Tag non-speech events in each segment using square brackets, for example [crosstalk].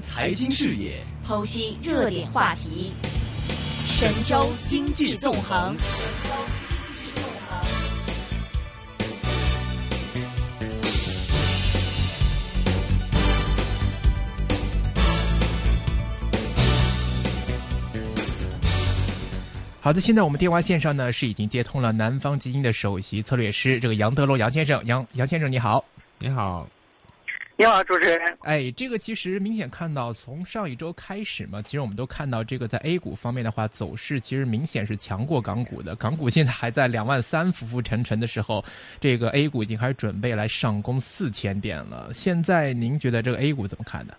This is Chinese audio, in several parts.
财经视野，剖析热点话题，神州经济纵横。好的，现在我们电话线上呢是已经接通了南方基金的首席策略师这个杨德龙杨先生，杨杨先生你好，你好。你好，主持人。哎，这个其实明显看到，从上一周开始嘛，其实我们都看到这个在 A 股方面的话，走势其实明显是强过港股的。港股现在还在两万三浮浮沉沉的时候，这个 A 股已经开始准备来上攻四千点了。现在您觉得这个 A 股怎么看呢？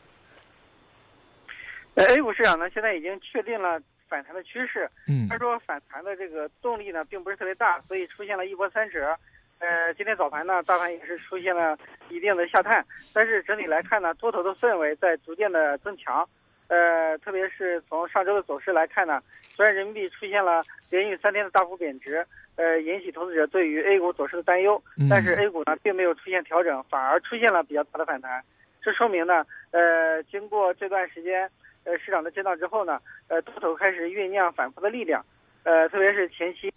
呃，A 股市场呢，现在已经确定了反弹的趋势。嗯。他说反弹的这个动力呢，并不是特别大，所以出现了一波三折。呃，今天早盘呢，大盘也是出现了一定的下探，但是整体来看呢，多头的氛围在逐渐的增强。呃，特别是从上周的走势来看呢，虽然人民币出现了连续三天的大幅贬值，呃，引起投资者对于 A 股走势的担忧，但是 A 股呢并没有出现调整，反而出现了比较大的反弹。这说明呢，呃，经过这段时间呃市场的震荡之后呢，呃，多头开始酝酿反复的力量。呃，特别是前期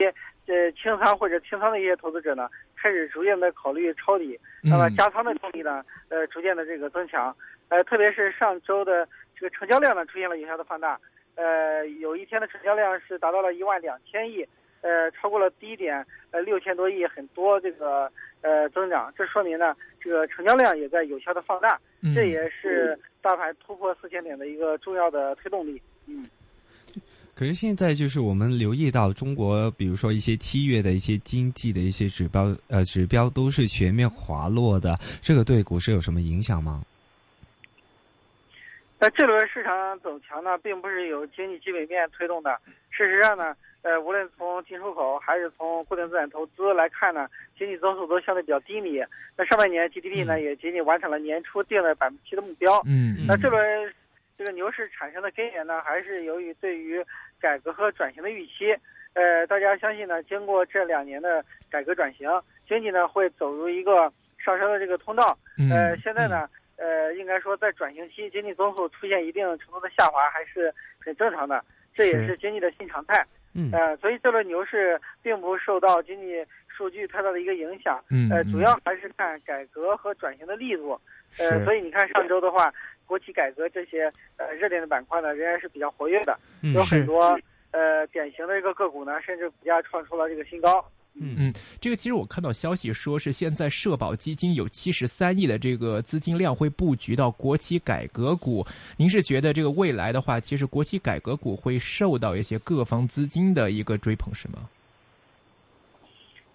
呃清仓或者清仓的一些投资者呢。开始逐渐的考虑抄底，那么加仓的动力呢，呃，逐渐的这个增强，呃，特别是上周的这个成交量呢，出现了有效的放大，呃，有一天的成交量是达到了一万两千亿，呃，超过了低点呃六千多亿，很多这个呃增长，这说明呢，这个成交量也在有效的放大，这也是大盘突破四千点的一个重要的推动力，嗯。可是现在就是我们留意到中国，比如说一些七月的一些经济的一些指标，呃，指标都是全面滑落的，这个对股市有什么影响吗？那这轮市场走强呢，并不是由经济基本面推动的。事实上呢，呃，无论从进出口还是从固定资产投资来看呢，经济增速都相对比较低迷。那上半年 GDP 呢，也仅仅完成了年初定的百分之七的目标。嗯。那这轮。这个牛市产生的根源呢，还是由于对于改革和转型的预期。呃，大家相信呢，经过这两年的改革转型，经济呢会走入一个上升的这个通道。呃，现在呢，呃，应该说在转型期，经济增速出现一定程度的下滑，还是很正常的。这也是经济的新常态。嗯。呃，所以这轮牛市并不受到经济数据太大的一个影响。嗯。呃，主要还是看改革和转型的力度。呃，所以你看上周的话。国企改革这些呃热点的板块呢，仍然是比较活跃的，有很多呃典型的一个个股呢，甚至股价创出了这个新高。嗯嗯，这个其实我看到消息说是现在社保基金有七十三亿的这个资金量会布局到国企改革股。您是觉得这个未来的话，其实国企改革股会受到一些各方资金的一个追捧，是吗？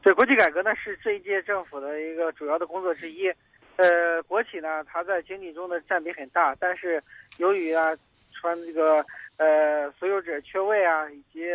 对，国企改革呢是这一届政府的一个主要的工作之一。呃，国企呢，它在经济中的占比很大，但是由于啊，穿这个呃所有者缺位啊，以及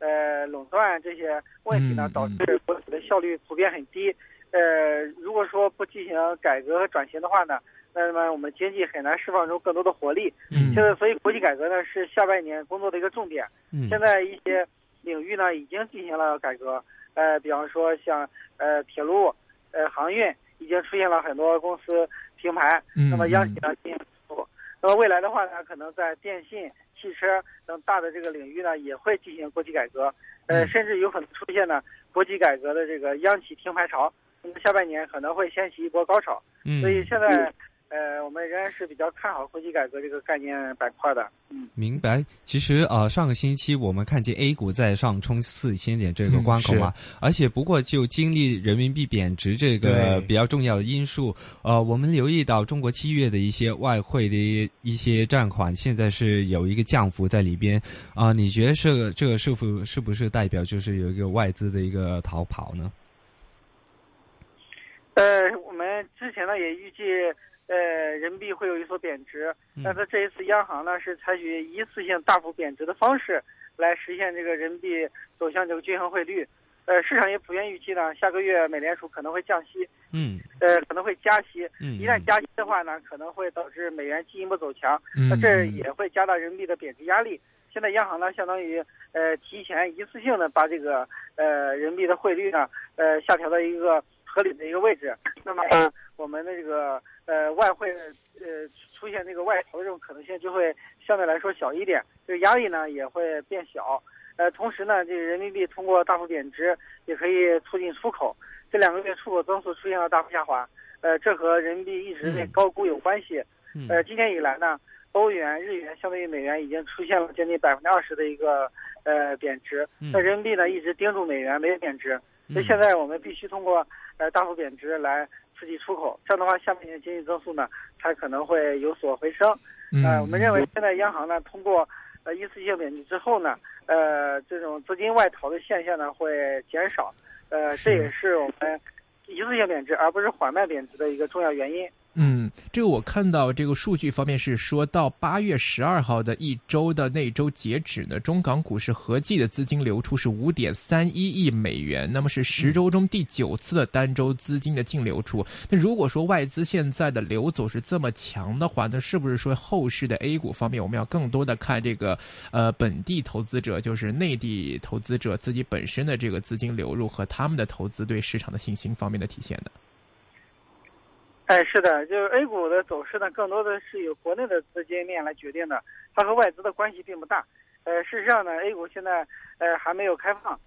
呃垄断这些问题呢，导致国企的效率普遍很低。呃，如果说不进行改革和转型的话呢，那么我们经济很难释放出更多的活力。嗯。现在，所以国企改革呢是下半年工作的一个重点。嗯。现在一些领域呢已经进行了改革，呃，比方说像呃铁路、呃航运。已经出现了很多公司停牌，那么央企呢进行补那么未来的话呢，可能在电信、汽车等大的这个领域呢，也会进行国企改革，呃，甚至有可能出现呢国企改革的这个央企停牌潮。那么下半年可能会掀起一波高潮。嗯，所以现在。呃，我们仍然是比较看好国企改革这个概念板块的。嗯，明白。其实呃，上个星期我们看见 A 股在上冲四千点这个关口嘛，而且不过就经历人民币贬值这个比较重要的因素，呃，我们留意到中国七月的一些外汇的一些占款现在是有一个降幅在里边啊，你觉得这个这个是否是不是代表就是有一个外资的一个逃跑呢？呃，我们之前呢也预计。呃，人民币会有一所贬值，但是这一次央行呢是采取一次性大幅贬值的方式来实现这个人民币走向这个均衡汇率。呃，市场也普遍预期呢，下个月美联储可能会降息，嗯，呃，可能会加息。嗯，一旦加息的话呢，可能会导致美元进一步走强，那这也会加大人民币的贬值压力。现在央行呢，相当于呃提前一次性的把这个呃人民币的汇率呢呃下调到一个。合理的一个位置，那么呃我们的这个呃外汇呃出现这个外逃的这种可能性就会相对来说小一点，这个压力呢也会变小。呃，同时呢，这个人民币通过大幅贬值也可以促进出口。这两个月出口增速出现了大幅下滑，呃，这和人民币一直在高估有关系。呃，今年以来呢，欧元、日元相对于美元已经出现了将近百分之二十的一个呃贬值，那人民币呢一直盯住美元没有贬值，所以现在我们必须通过呃大幅贬值来刺激出口，这样的话下半年经济增速呢才可能会有所回升。呃，我们认为现在央行呢通过呃一次性贬值之后呢，呃这种资金外逃的现象呢会减少。呃，这也是我们一次性贬值而不是缓慢贬值的一个重要原因。嗯，这个我看到这个数据方面是说到八月十二号的一周的那周截止呢，中港股市合计的资金流出是五点三一亿美元，那么是十周中第九次的单周资金的净流出。那如果说外资现在的流走是这么强的话，那是不是说后市的 A 股方面我们要更多的看这个呃本地投资者，就是内地投资者自己本身的这个资金流入和他们的投资对市场的信心方面的体现的？哎，是的，就是 A 股的走势呢，更多的是由国内的资金面来决定的，它和外资的关系并不大。呃，事实上呢，A 股现在呃还没有开放，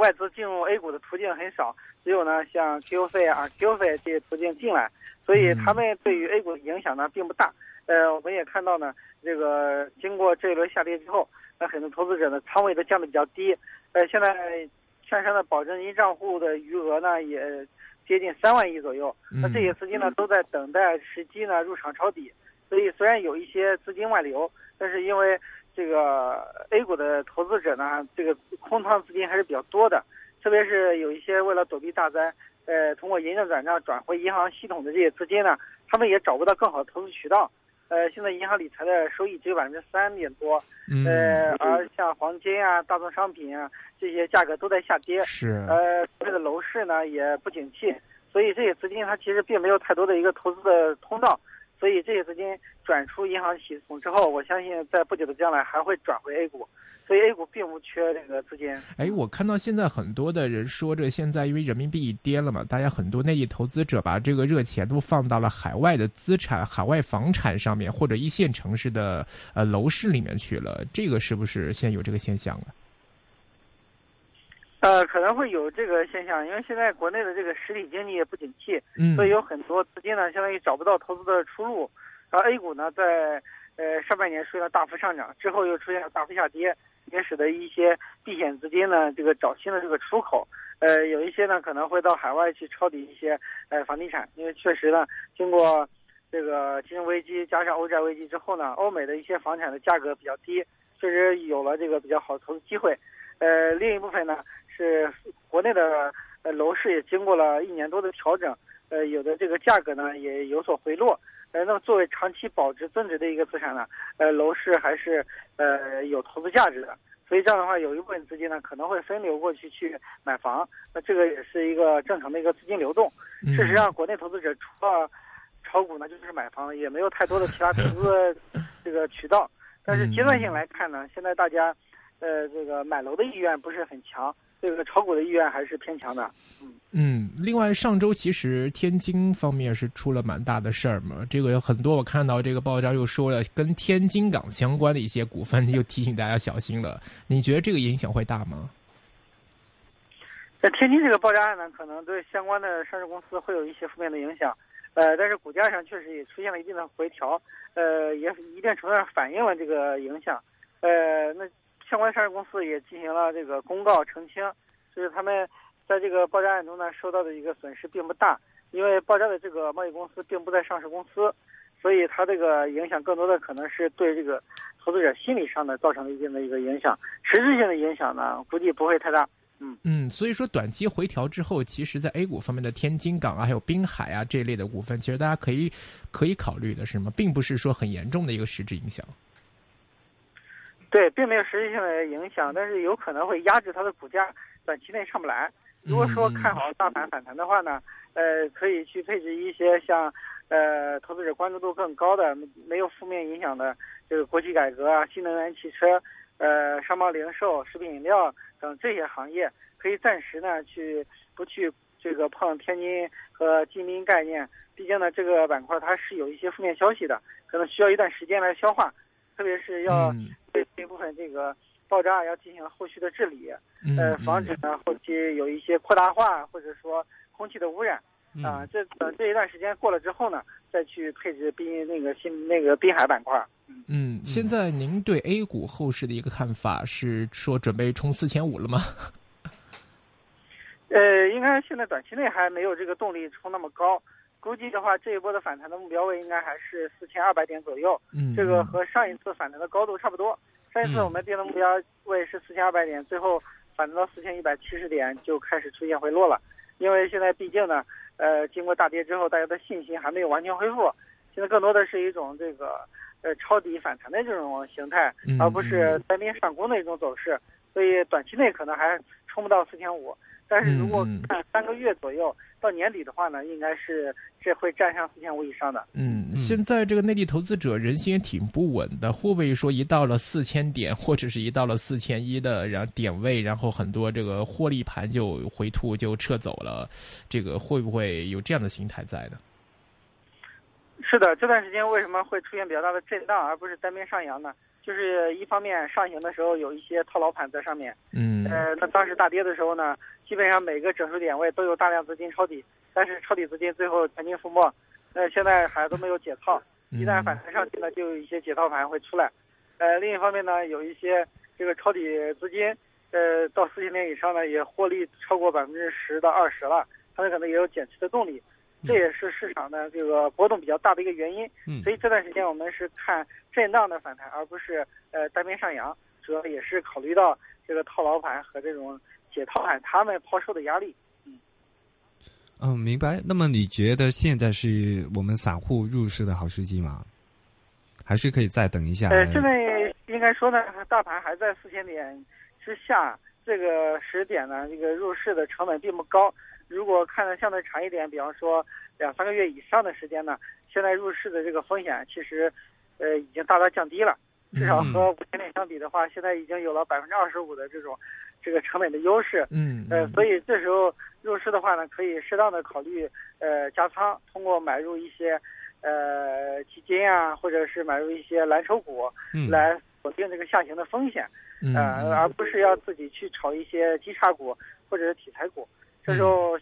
外资进入 A 股的途径很少，只有呢像 Q 费啊、Q 费这些途径进来，所以他们对于 A 股的影响呢并不大。呃，我们也看到呢，这个经过这一轮下跌之后，那很多投资者的仓位都降得比较低。呃，现在券商的保证金账户的余额呢也。接近三万亿左右，那这些资金呢都在等待时机呢入场抄底，所以虽然有一些资金外流，但是因为这个 A 股的投资者呢，这个空仓资金还是比较多的，特别是有一些为了躲避大灾，呃，通过银证转账转回银行系统的这些资金呢，他们也找不到更好的投资渠道。呃，现在银行理财的收益只有百分之三点多，呃，而像黄金啊、大宗商品啊这些价格都在下跌，是，呃，这个楼市呢也不景气，所以这些资金它其实并没有太多的一个投资的通道，所以这些资金转出银行系统之后，我相信在不久的将来还会转回 A 股。所以 A 股并不缺这个资金。哎，我看到现在很多的人说，这现在因为人民币跌了嘛，大家很多内地投资者把这个热钱都放到了海外的资产、海外房产上面，或者一线城市的呃楼市里面去了。这个是不是现在有这个现象了？呃，可能会有这个现象，因为现在国内的这个实体经济也不景气，所以有很多资金呢，相当于找不到投资的出路。而 A 股呢，在呃上半年出现了大幅上涨，之后又出现了大幅下跌。也使得一些避险资金呢，这个找新的这个出口，呃，有一些呢可能会到海外去抄底一些呃房地产，因为确实呢，经过这个金融危机加上欧债危机之后呢，欧美的一些房产的价格比较低，确实有了这个比较好的投资机会。呃，另一部分呢是国内的呃楼市也经过了一年多的调整，呃，有的这个价格呢也有所回落。呃，那么作为长期保值增值的一个资产呢，呃，楼市还是呃有投资价值的。所以这样的话，有一部分资金呢可能会分流过去去买房，那这个也是一个正常的一个资金流动。事实上，国内投资者除了炒股呢，就是买房，也没有太多的其他投资 [laughs] 这个渠道。但是阶段性来看呢，现在大家呃这个买楼的意愿不是很强。这个炒股的意愿还是偏强的，嗯嗯。另外，上周其实天津方面是出了蛮大的事儿嘛，这个有很多我看到这个报章又说了跟天津港相关的一些股份，又提醒大家小心了。你觉得这个影响会大吗？在天津这个爆炸案呢，可能对相关的上市公司会有一些负面的影响，呃，但是股价上确实也出现了一定的回调，呃，也一定程度上反映了这个影响，呃，那。相关上市公司也进行了这个公告澄清，就是他们在这个爆炸案中呢受到的一个损失并不大，因为爆炸的这个贸易公司并不在上市公司，所以它这个影响更多的可能是对这个投资者心理上的造成了一定的一个影响，实质性的影响呢估计不会太大。嗯嗯，所以说短期回调之后，其实，在 A 股方面的天津港啊，还有滨海啊这一类的股份，其实大家可以可以考虑的是吗？并不是说很严重的一个实质影响。对，并没有实质性的影响，但是有可能会压制它的股价，短期内上不来。如果说看好大盘反弹的话呢，呃，可以去配置一些像，呃，投资者关注度更高的、没有负面影响的这个国企改革啊、新能源汽车、呃，商贸零售、食品饮料等这些行业，可以暂时呢去不去这个碰天津和金滨概念，毕竟呢，这个板块它是有一些负面消息的，可能需要一段时间来消化，特别是要对这部分这个爆炸要进行后续的治理，呃，防止呢后期有一些扩大化或者说空气的污染。啊，这等这一段时间过了之后呢，再去配置滨那个新那个滨海板块。嗯，现在您对 A 股后市的一个看法是说准备冲四千五了吗？[laughs] 呃，应该现在短期内还没有这个动力冲那么高，估计的话这一波的反弹的目标位应该还是四千二百点左右。嗯，这个和上一次反弹的高度差不多。上一次我们定的目标位是四千二百点，最后反弹到四千一百七十点就开始出现回落了，因为现在毕竟呢。呃，经过大跌之后，大家的信心还没有完全恢复，现在更多的是一种这个呃抄底反弹的这种形态，而不是单边上攻的一种走势，所以短期内可能还冲不到四千五。但是如果看三个月左右到年底的话呢，应该是这会站上四千五以上的。嗯，现在这个内地投资者人心也挺不稳的，会不会说一到了四千点或者是一到了四千一的然后点位，然后很多这个获利盘就回吐就撤走了，这个会不会有这样的心态在呢？是的，这段时间为什么会出现比较大的震荡，而不是单边上扬呢？就是一方面上行的时候有一些套牢盘在上面，嗯，呃，那当时大跌的时候呢，基本上每个整数点位都有大量资金抄底，但是抄底资金最后全军覆没，那现在还都没有解套，一旦反弹上去呢，就有一些解套盘会出来，呃，另一方面呢，有一些这个抄底资金，呃，到四千点以上呢，也获利超过百分之十到二十了，他们可能也有减持的动力。这也是市场的这个波动比较大的一个原因，嗯，所以这段时间我们是看震荡的反弹，而不是呃单边上扬，主要也是考虑到这个套牢盘和这种解套盘他们抛售的压力，嗯，嗯，明白。那么你觉得现在是我们散户入市的好时机吗？还是可以再等一下？呃，现在应该说呢，大盘还在四千点之下，这个时点呢，这个入市的成本并不高。如果看的相对长一点，比方说两三个月以上的时间呢，现在入市的这个风险其实，呃，已经大大降低了。至少和五千点相比的话，现在已经有了百分之二十五的这种这个成本的优势。嗯。呃，所以这时候入市的话呢，可以适当的考虑呃加仓，通过买入一些呃基金啊，或者是买入一些蓝筹股，嗯来锁定这个下行的风险。呃，而不是要自己去炒一些基差股或者是题材股。这时候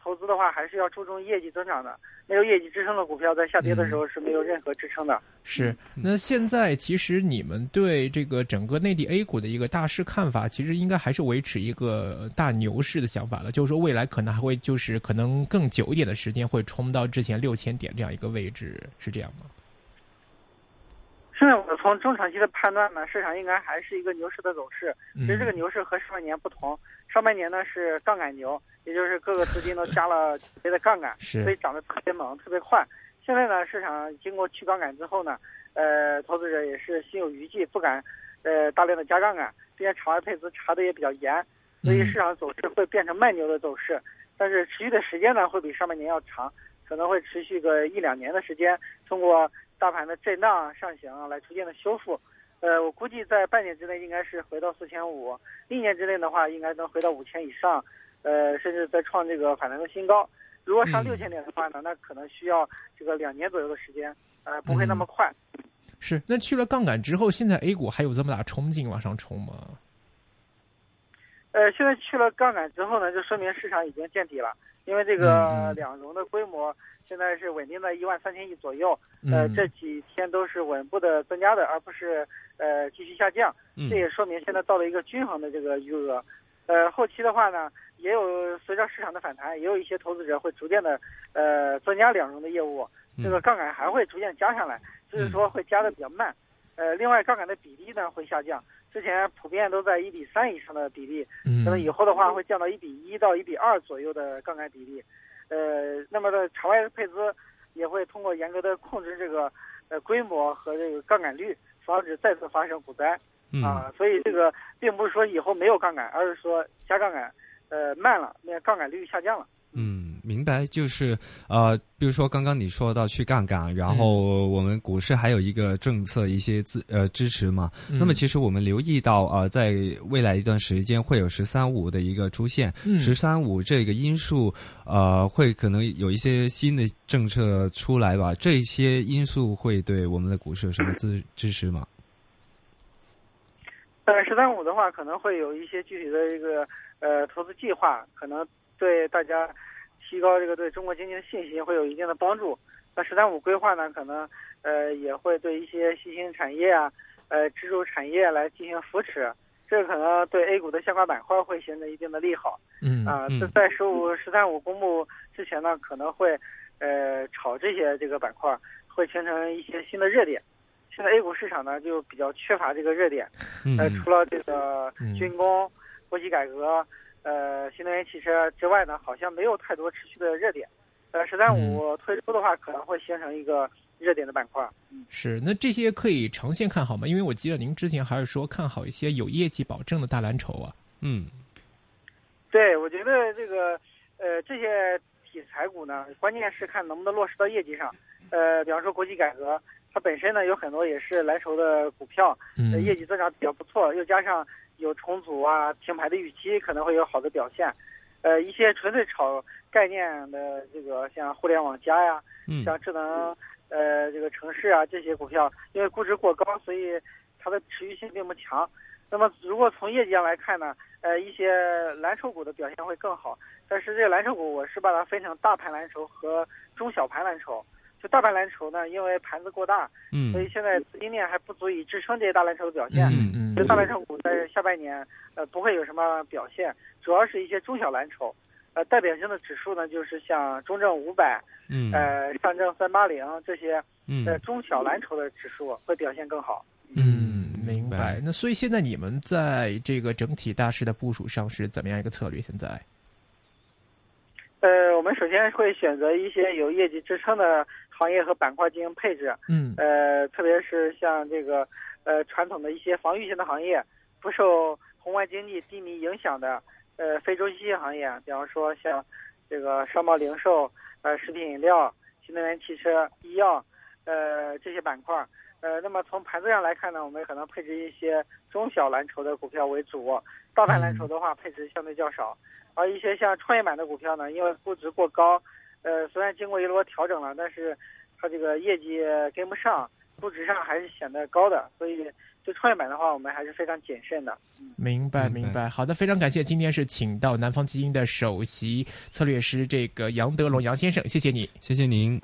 投资的话，还是要注重业绩增长的。没有业绩支撑的股票，在下跌的时候是没有任何支撑的。是。那现在其实你们对这个整个内地 A 股的一个大势看法，其实应该还是维持一个大牛市的想法了。就是说，未来可能还会就是可能更久一点的时间，会冲到之前六千点这样一个位置，是这样吗？现在我从中长期的判断呢，市场应该还是一个牛市的走势。其实这个牛市和上半年不同。上半年呢是杠杆牛，也就是各个资金都加了别的杠杆，所以涨得特别猛、特别快。现在呢，市场经过去杠杆之后呢，呃，投资者也是心有余悸，不敢呃大量的加杠杆，并且场外配资查的也比较严，所以市场走势会变成慢牛的走势。但是持续的时间呢，会比上半年要长，可能会持续个一两年的时间，通过大盘的震荡上行来逐渐的修复。呃，我估计在半年之内应该是回到四千五，一年之内的话应该能回到五千以上，呃，甚至再创这个反弹的新高。如果上六千点的话呢，那可能需要这个两年左右的时间，呃，不会那么快。是，那去了杠杆之后，现在 A 股还有这么大冲劲往上冲吗？呃，现在去了杠杆之后呢，就说明市场已经见底了，因为这个两融的规模。现在是稳定在一万三千亿左右，呃，这几天都是稳步的增加的，而不是呃继续下降。这也说明现在到了一个均衡的这个余额。呃，后期的话呢，也有随着市场的反弹，也有一些投资者会逐渐的呃增加两融的业务，这个杠杆还会逐渐加上来，就是说会加的比较慢。呃，另外杠杆的比例呢会下降，之前普遍都在一比三以上的比例，可能以后的话会降到一比一到一比二左右的杠杆比例。呃，那么的场外配资也会通过严格的控制这个呃规模和这个杠杆率，防止再次发生股灾啊。所以这个并不是说以后没有杠杆，而是说加杠杆呃慢了，那杠杆率下降了。嗯。明白，就是呃，比如说刚刚你说到去杠杆，然后我们股市还有一个政策一些支呃支持嘛。那么其实我们留意到呃，在未来一段时间会有“十三五”的一个出现，“十三五”这个因素呃会可能有一些新的政策出来吧？这些因素会对我们的股市有什么支支持吗？呃，“十三五”的话可能会有一些具体的一个呃投资计划，可能对大家。提高这个对中国经济的信心会有一定的帮助。那“十三五”规划呢，可能呃也会对一些新兴产业啊、呃支柱产业来进行扶持，这可能对 A 股的相关板块会形成一定的利好。嗯啊，在“十五”“十三五”公布之前呢，可能会呃炒这些这个板块，会形成一些新的热点。现在 A 股市场呢就比较缺乏这个热点，呃，除了这个军工、国企改革。呃，新能源汽车之外呢，好像没有太多持续的热点。呃，十三五推出的话，可能会形成一个热点的板块。嗯，是。那这些可以长线看好吗？因为我记得您之前还是说看好一些有业绩保证的大蓝筹啊。嗯，对，我觉得这个呃这些题材股呢，关键是看能不能落实到业绩上。呃，比方说国企改革，它本身呢有很多也是蓝筹的股票，嗯，业绩增长比较不错，又加上。有重组啊，停牌的预期可能会有好的表现，呃，一些纯粹炒概念的这个像互联网加呀，像智能呃这个城市啊这些股票，因为估值过高，所以它的持续性并不强。那么如果从业绩上来看呢，呃，一些蓝筹股的表现会更好。但是这个蓝筹股，我是把它分成大盘蓝筹和中小盘蓝筹。就大盘蓝筹呢，因为盘子过大，嗯，所以现在资金链还不足以支撑这些大蓝筹的表现，嗯嗯，就大蓝筹股在下半年呃不会有什么表现，主要是一些中小蓝筹，呃代表性的指数呢就是像中证五百，嗯，呃上证三八零这些，嗯，中小蓝筹的指数会表现更好。嗯，明白。那所以现在你们在这个整体大势的部署上是怎么样一个策略？现在？呃，我们首先会选择一些有业绩支撑的行业和板块进行配置。嗯。呃，特别是像这个呃传统的一些防御性的行业，不受宏观经济低迷影响的呃非周期性行业，比方说像这个商贸零售、呃食品饮料、新能源汽车、医药，呃这些板块。呃，那么从盘子上来看呢，我们可能配置一些中小蓝筹的股票为主，大盘蓝筹的话配置相对较少。而一些像创业板的股票呢，因为估值过高，呃，虽然经过一轮调整了，但是它这个业绩跟不上，估值上还是显得高的，所以对创业板的话，我们还是非常谨慎的。明白，明白。好的，非常感谢，今天是请到南方基金的首席策略师这个杨德龙杨先生，谢谢你，谢谢您。